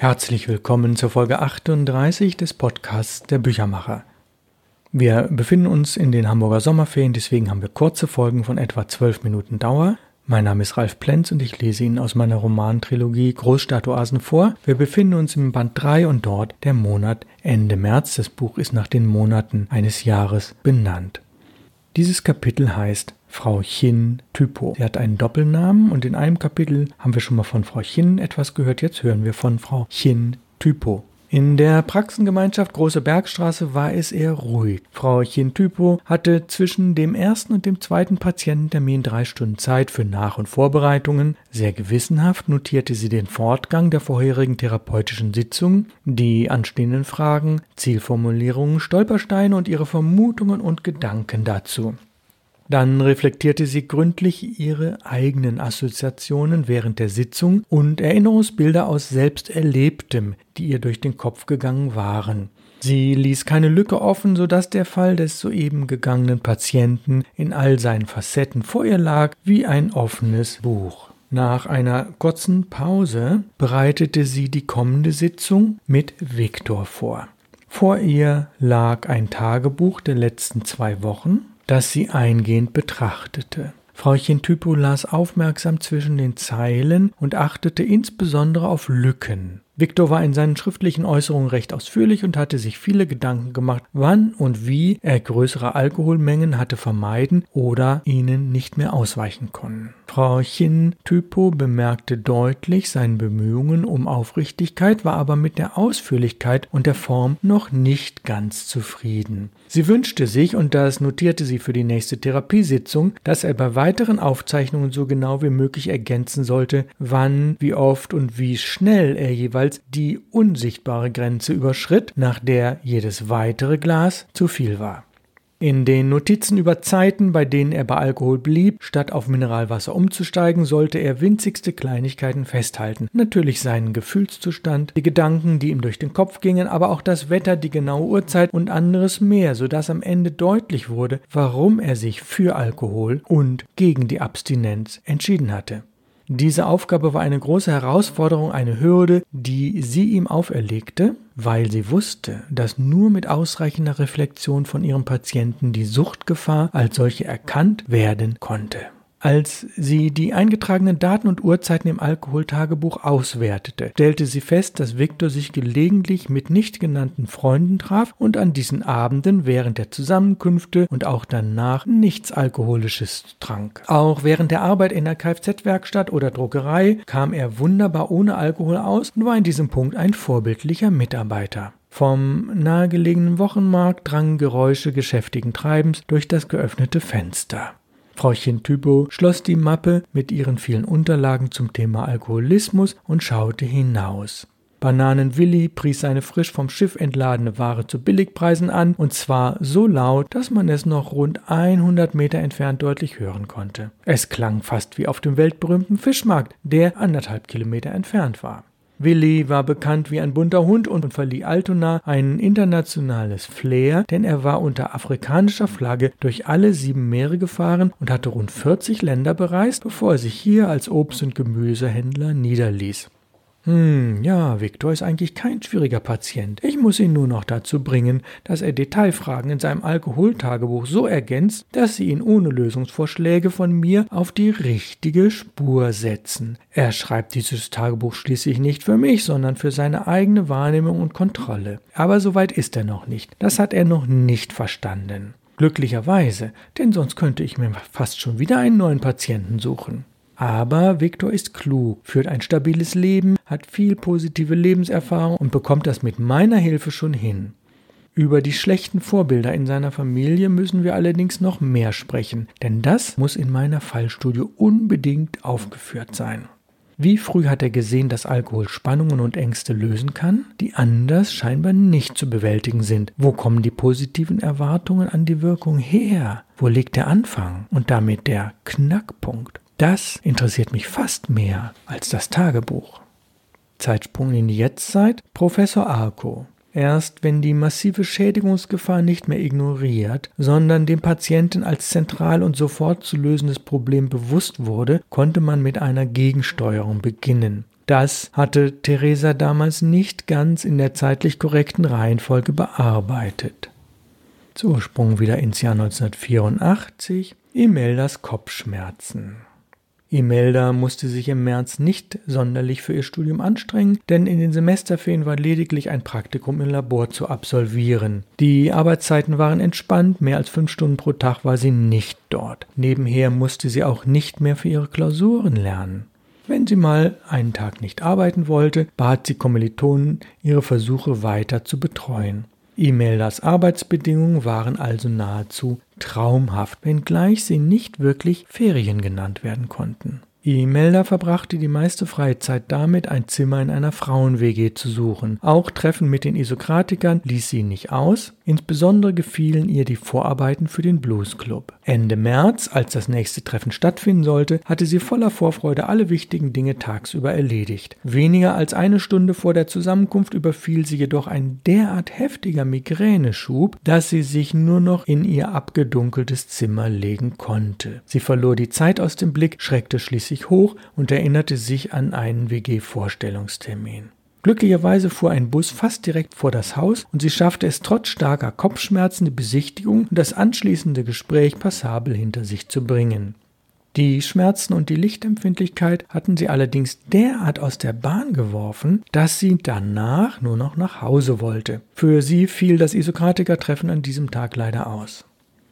Herzlich willkommen zur Folge 38 des Podcasts Der Büchermacher. Wir befinden uns in den Hamburger Sommerferien, deswegen haben wir kurze Folgen von etwa zwölf Minuten Dauer. Mein Name ist Ralf Plenz und ich lese Ihnen aus meiner Romantrilogie Großstadtoasen vor. Wir befinden uns im Band 3 und dort der Monat Ende März. Das Buch ist nach den Monaten eines Jahres benannt. Dieses Kapitel heißt Frau Chin Typo. Sie hat einen Doppelnamen und in einem Kapitel haben wir schon mal von Frau Chin etwas gehört. Jetzt hören wir von Frau Chin Typo. In der Praxengemeinschaft Große Bergstraße war es eher ruhig. Frau Chintypo hatte zwischen dem ersten und dem zweiten Patiententermin drei Stunden Zeit für Nach- und Vorbereitungen. Sehr gewissenhaft notierte sie den Fortgang der vorherigen therapeutischen Sitzung, die anstehenden Fragen, Zielformulierungen, Stolpersteine und ihre Vermutungen und Gedanken dazu. Dann reflektierte sie gründlich ihre eigenen Assoziationen während der Sitzung und Erinnerungsbilder aus Selbsterlebtem, die ihr durch den Kopf gegangen waren. Sie ließ keine Lücke offen, so dass der Fall des soeben gegangenen Patienten in all seinen Facetten vor ihr lag wie ein offenes Buch. Nach einer kurzen Pause bereitete sie die kommende Sitzung mit Viktor vor. Vor ihr lag ein Tagebuch der letzten zwei Wochen, das sie eingehend betrachtete. Frauchen Typo las aufmerksam zwischen den Zeilen und achtete insbesondere auf Lücken. Viktor war in seinen schriftlichen Äußerungen recht ausführlich und hatte sich viele Gedanken gemacht, wann und wie er größere Alkoholmengen hatte vermeiden oder ihnen nicht mehr ausweichen können. Frauchen Typo bemerkte deutlich seine Bemühungen um Aufrichtigkeit, war aber mit der Ausführlichkeit und der Form noch nicht ganz zufrieden. Sie wünschte sich, und das notierte sie für die nächste Therapiesitzung, dass er bei weiteren Aufzeichnungen so genau wie möglich ergänzen sollte, wann, wie oft und wie schnell er jeweils jeweils die unsichtbare Grenze überschritt, nach der jedes weitere Glas zu viel war. In den Notizen über Zeiten, bei denen er bei Alkohol blieb, statt auf Mineralwasser umzusteigen, sollte er winzigste Kleinigkeiten festhalten. Natürlich seinen Gefühlszustand, die Gedanken, die ihm durch den Kopf gingen, aber auch das Wetter, die genaue Uhrzeit und anderes mehr, sodass am Ende deutlich wurde, warum er sich für Alkohol und gegen die Abstinenz entschieden hatte. Diese Aufgabe war eine große Herausforderung, eine Hürde, die sie ihm auferlegte, weil sie wusste, dass nur mit ausreichender Reflexion von ihrem Patienten die Suchtgefahr als solche erkannt werden konnte. Als sie die eingetragenen Daten und Uhrzeiten im Alkoholtagebuch auswertete, stellte sie fest, dass Viktor sich gelegentlich mit nicht genannten Freunden traf und an diesen Abenden während der Zusammenkünfte und auch danach nichts Alkoholisches trank. Auch während der Arbeit in der Kfz-Werkstatt oder Druckerei kam er wunderbar ohne Alkohol aus und war in diesem Punkt ein vorbildlicher Mitarbeiter. Vom nahegelegenen Wochenmarkt drangen Geräusche geschäftigen Treibens durch das geöffnete Fenster. Frauchen Typo schloss die Mappe mit ihren vielen Unterlagen zum Thema Alkoholismus und schaute hinaus. Bananen Willi pries seine frisch vom Schiff entladene Ware zu Billigpreisen an, und zwar so laut, dass man es noch rund 100 Meter entfernt deutlich hören konnte. Es klang fast wie auf dem weltberühmten Fischmarkt, der anderthalb Kilometer entfernt war. Willi war bekannt wie ein bunter Hund und verlieh Altona ein internationales Flair, denn er war unter afrikanischer Flagge durch alle sieben Meere gefahren und hatte rund 40 Länder bereist, bevor er sich hier als Obst- und Gemüsehändler niederließ. Hm, ja, Viktor ist eigentlich kein schwieriger Patient. Ich muss ihn nur noch dazu bringen, dass er Detailfragen in seinem Alkoholtagebuch so ergänzt, dass sie ihn ohne Lösungsvorschläge von mir auf die richtige Spur setzen. Er schreibt dieses Tagebuch schließlich nicht für mich, sondern für seine eigene Wahrnehmung und Kontrolle. Aber so weit ist er noch nicht. Das hat er noch nicht verstanden. Glücklicherweise, denn sonst könnte ich mir fast schon wieder einen neuen Patienten suchen. Aber Viktor ist klug, führt ein stabiles Leben, hat viel positive Lebenserfahrung und bekommt das mit meiner Hilfe schon hin. Über die schlechten Vorbilder in seiner Familie müssen wir allerdings noch mehr sprechen, denn das muss in meiner Fallstudie unbedingt aufgeführt sein. Wie früh hat er gesehen, dass Alkohol Spannungen und Ängste lösen kann, die anders scheinbar nicht zu bewältigen sind? Wo kommen die positiven Erwartungen an die Wirkung her? Wo liegt der Anfang und damit der Knackpunkt? Das interessiert mich fast mehr als das Tagebuch. Zeitsprung in die Jetztzeit. Professor Arco. Erst wenn die massive Schädigungsgefahr nicht mehr ignoriert, sondern dem Patienten als zentral und sofort zu lösendes Problem bewusst wurde, konnte man mit einer Gegensteuerung beginnen. Das hatte Theresa damals nicht ganz in der zeitlich korrekten Reihenfolge bearbeitet. Zursprung wieder ins Jahr 1984. Imeldas Kopfschmerzen. Imelda musste sich im März nicht sonderlich für ihr Studium anstrengen, denn in den Semesterferien war lediglich ein Praktikum im Labor zu absolvieren. Die Arbeitszeiten waren entspannt, mehr als fünf Stunden pro Tag war sie nicht dort. Nebenher musste sie auch nicht mehr für ihre Klausuren lernen. Wenn sie mal einen Tag nicht arbeiten wollte, bat sie Kommilitonen, ihre Versuche weiter zu betreuen. Imeldas Arbeitsbedingungen waren also nahezu traumhaft, wenngleich sie nicht wirklich Ferien genannt werden konnten. Imelda verbrachte die meiste Freizeit damit, ein Zimmer in einer Frauen-WG zu suchen. Auch Treffen mit den Isokratikern ließ sie nicht aus. Insbesondere gefielen ihr die Vorarbeiten für den Blues Club. Ende März, als das nächste Treffen stattfinden sollte, hatte sie voller Vorfreude alle wichtigen Dinge tagsüber erledigt. Weniger als eine Stunde vor der Zusammenkunft überfiel sie jedoch ein derart heftiger Migräneschub, dass sie sich nur noch in ihr abgedunkeltes Zimmer legen konnte. Sie verlor die Zeit aus dem Blick, schreckte schließlich sich hoch und erinnerte sich an einen WG-Vorstellungstermin. Glücklicherweise fuhr ein Bus fast direkt vor das Haus und sie schaffte es trotz starker Kopfschmerzen die Besichtigung und das anschließende Gespräch passabel hinter sich zu bringen. Die Schmerzen und die Lichtempfindlichkeit hatten sie allerdings derart aus der Bahn geworfen, dass sie danach nur noch nach Hause wollte. Für sie fiel das Isokratiker-Treffen an diesem Tag leider aus.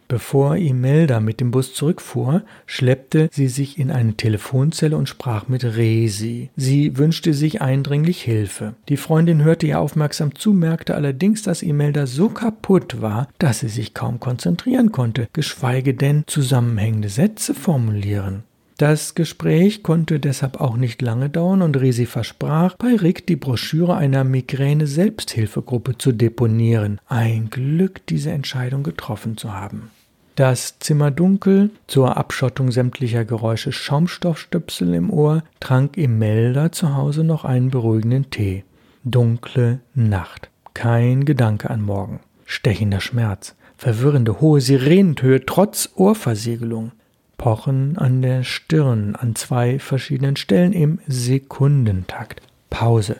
Bevor Imelda mit dem Bus zurückfuhr, schleppte sie sich in eine Telefonzelle und sprach mit Resi. Sie wünschte sich eindringlich Hilfe. Die Freundin hörte ihr aufmerksam zu, merkte allerdings, dass Imelda so kaputt war, dass sie sich kaum konzentrieren konnte, geschweige denn zusammenhängende Sätze formulieren. Das Gespräch konnte deshalb auch nicht lange dauern und Resi versprach, bei Rick die Broschüre einer Migräne-Selbsthilfegruppe zu deponieren. Ein Glück, diese Entscheidung getroffen zu haben. Das Zimmer dunkel, zur Abschottung sämtlicher Geräusche Schaumstoffstöpsel im Ohr, trank Imelda zu Hause noch einen beruhigenden Tee. Dunkle Nacht. Kein Gedanke an morgen. Stechender Schmerz. Verwirrende hohe Sirenenhöhe trotz Ohrversiegelung. Pochen an der Stirn an zwei verschiedenen Stellen im Sekundentakt. Pause.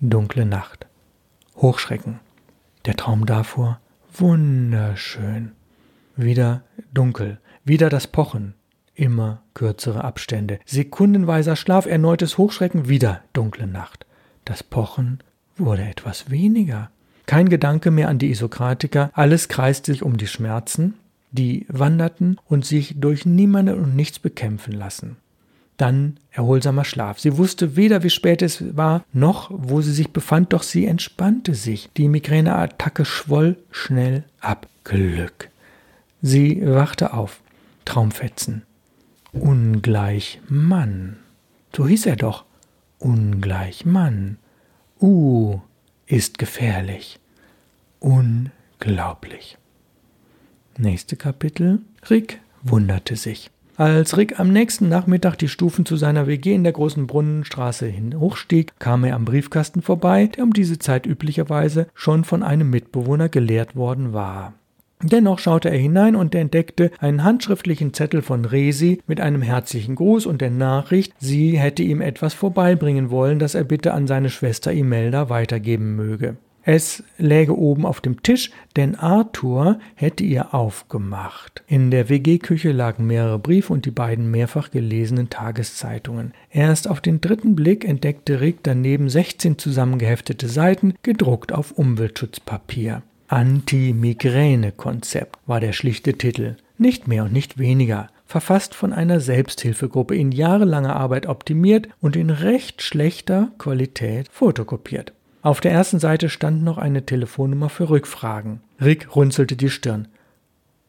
Dunkle Nacht. Hochschrecken. Der Traum davor wunderschön. Wieder dunkel, wieder das Pochen, immer kürzere Abstände, sekundenweiser Schlaf, erneutes Hochschrecken, wieder dunkle Nacht. Das Pochen wurde etwas weniger. Kein Gedanke mehr an die Isokratiker, alles kreiste sich um die Schmerzen, die wanderten und sich durch niemanden und nichts bekämpfen lassen. Dann erholsamer Schlaf. Sie wusste weder, wie spät es war, noch wo sie sich befand, doch sie entspannte sich. Die Migräneattacke schwoll schnell ab. Glück. Sie wachte auf. Traumfetzen. Ungleich Mann. So hieß er doch. Ungleich Mann. Uh, ist gefährlich. Unglaublich. Nächste Kapitel. Rick wunderte sich. Als Rick am nächsten Nachmittag die Stufen zu seiner WG in der großen Brunnenstraße hin hochstieg, kam er am Briefkasten vorbei, der um diese Zeit üblicherweise schon von einem Mitbewohner geleert worden war. Dennoch schaute er hinein und entdeckte einen handschriftlichen Zettel von Resi mit einem herzlichen Gruß und der Nachricht, sie hätte ihm etwas vorbeibringen wollen, das er bitte an seine Schwester Imelda weitergeben möge. Es läge oben auf dem Tisch, denn Arthur hätte ihr aufgemacht. In der WG-Küche lagen mehrere Briefe und die beiden mehrfach gelesenen Tageszeitungen. Erst auf den dritten Blick entdeckte Rick daneben 16 zusammengeheftete Seiten, gedruckt auf Umweltschutzpapier. Anti-Migräne-Konzept war der schlichte Titel. Nicht mehr und nicht weniger. Verfasst von einer Selbsthilfegruppe in jahrelanger Arbeit optimiert und in recht schlechter Qualität fotokopiert. Auf der ersten Seite stand noch eine Telefonnummer für Rückfragen. Rick runzelte die Stirn.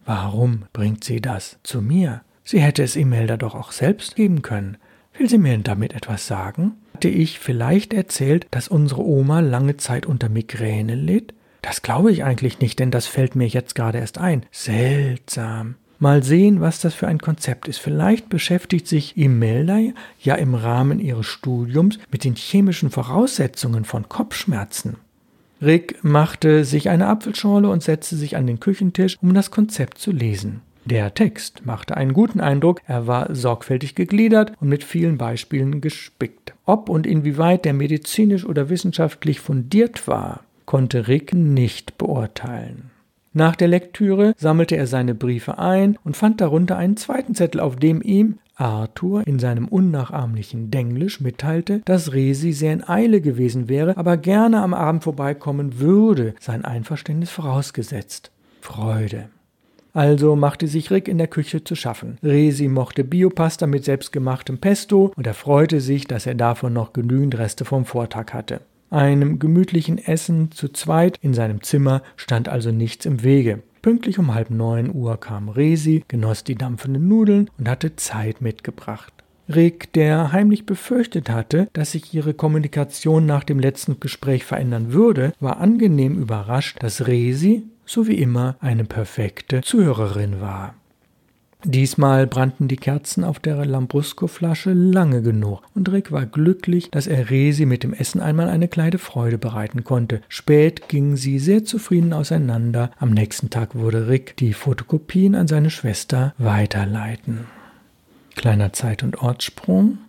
Warum bringt sie das zu mir? Sie hätte es Imelda doch auch selbst geben können. Will sie mir damit etwas sagen? Hatte ich vielleicht erzählt, dass unsere Oma lange Zeit unter Migräne litt? Das glaube ich eigentlich nicht, denn das fällt mir jetzt gerade erst ein. Seltsam. Mal sehen, was das für ein Konzept ist. Vielleicht beschäftigt sich Imelda ja im Rahmen ihres Studiums mit den chemischen Voraussetzungen von Kopfschmerzen. Rick machte sich eine Apfelschorle und setzte sich an den Küchentisch, um das Konzept zu lesen. Der Text machte einen guten Eindruck, er war sorgfältig gegliedert und mit vielen Beispielen gespickt. Ob und inwieweit der medizinisch oder wissenschaftlich fundiert war, konnte Rick nicht beurteilen. Nach der Lektüre sammelte er seine Briefe ein und fand darunter einen zweiten Zettel, auf dem ihm Arthur in seinem unnachahmlichen Denglisch mitteilte, dass Resi sehr in Eile gewesen wäre, aber gerne am Abend vorbeikommen würde, sein Einverständnis vorausgesetzt. Freude. Also machte sich Rick in der Küche zu schaffen. Resi mochte Biopasta mit selbstgemachtem Pesto und er freute sich, dass er davon noch genügend Reste vom Vortag hatte. Einem gemütlichen Essen zu zweit in seinem Zimmer stand also nichts im Wege. Pünktlich um halb neun Uhr kam Resi, genoss die dampfenden Nudeln und hatte Zeit mitgebracht. Rick, der heimlich befürchtet hatte, dass sich ihre Kommunikation nach dem letzten Gespräch verändern würde, war angenehm überrascht, dass Resi, so wie immer, eine perfekte Zuhörerin war. Diesmal brannten die Kerzen auf der Lambrusco-Flasche lange genug, und Rick war glücklich, dass er Resi mit dem Essen einmal eine kleine Freude bereiten konnte. Spät gingen sie sehr zufrieden auseinander. Am nächsten Tag wurde Rick die Fotokopien an seine Schwester weiterleiten. Kleiner Zeit- und Ortssprung.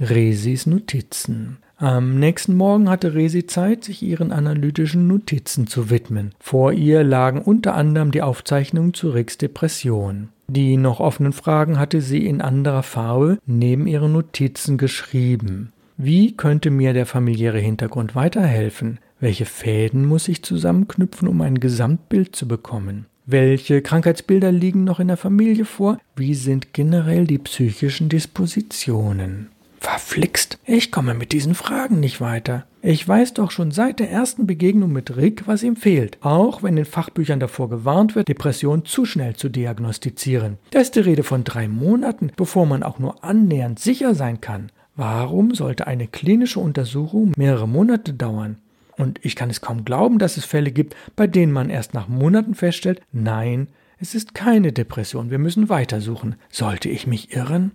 Resis Notizen. Am nächsten Morgen hatte Resi Zeit, sich ihren analytischen Notizen zu widmen. Vor ihr lagen unter anderem die Aufzeichnungen zu Ricks Depression. Die noch offenen Fragen hatte sie in anderer Farbe neben ihren Notizen geschrieben. Wie könnte mir der familiäre Hintergrund weiterhelfen? Welche Fäden muss ich zusammenknüpfen, um ein Gesamtbild zu bekommen? Welche Krankheitsbilder liegen noch in der Familie vor? Wie sind generell die psychischen Dispositionen? Verflixt, ich komme mit diesen Fragen nicht weiter. Ich weiß doch schon seit der ersten Begegnung mit Rick, was ihm fehlt, auch wenn in Fachbüchern davor gewarnt wird, Depression zu schnell zu diagnostizieren. Da ist die Rede von drei Monaten, bevor man auch nur annähernd sicher sein kann. Warum sollte eine klinische Untersuchung mehrere Monate dauern? Und ich kann es kaum glauben, dass es Fälle gibt, bei denen man erst nach Monaten feststellt, nein, es ist keine Depression, wir müssen weitersuchen. Sollte ich mich irren?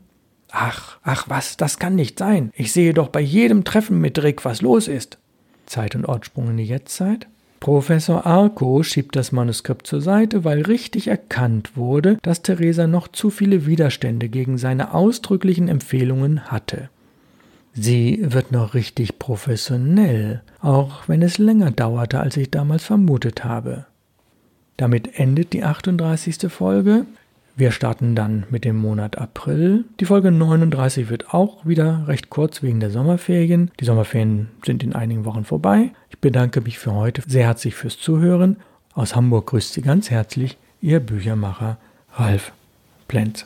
Ach, ach was, das kann nicht sein. Ich sehe doch bei jedem Treffen mit Rick, was los ist. Zeit und Ortsprung in die Jetztzeit. Professor Arco schiebt das Manuskript zur Seite, weil richtig erkannt wurde, dass Theresa noch zu viele Widerstände gegen seine ausdrücklichen Empfehlungen hatte. Sie wird noch richtig professionell, auch wenn es länger dauerte, als ich damals vermutet habe. Damit endet die 38. Folge. Wir starten dann mit dem Monat April. Die Folge 39 wird auch wieder recht kurz wegen der Sommerferien. Die Sommerferien sind in einigen Wochen vorbei. Ich bedanke mich für heute sehr herzlich fürs Zuhören. Aus Hamburg grüßt Sie ganz herzlich Ihr Büchermacher Ralf Plenz.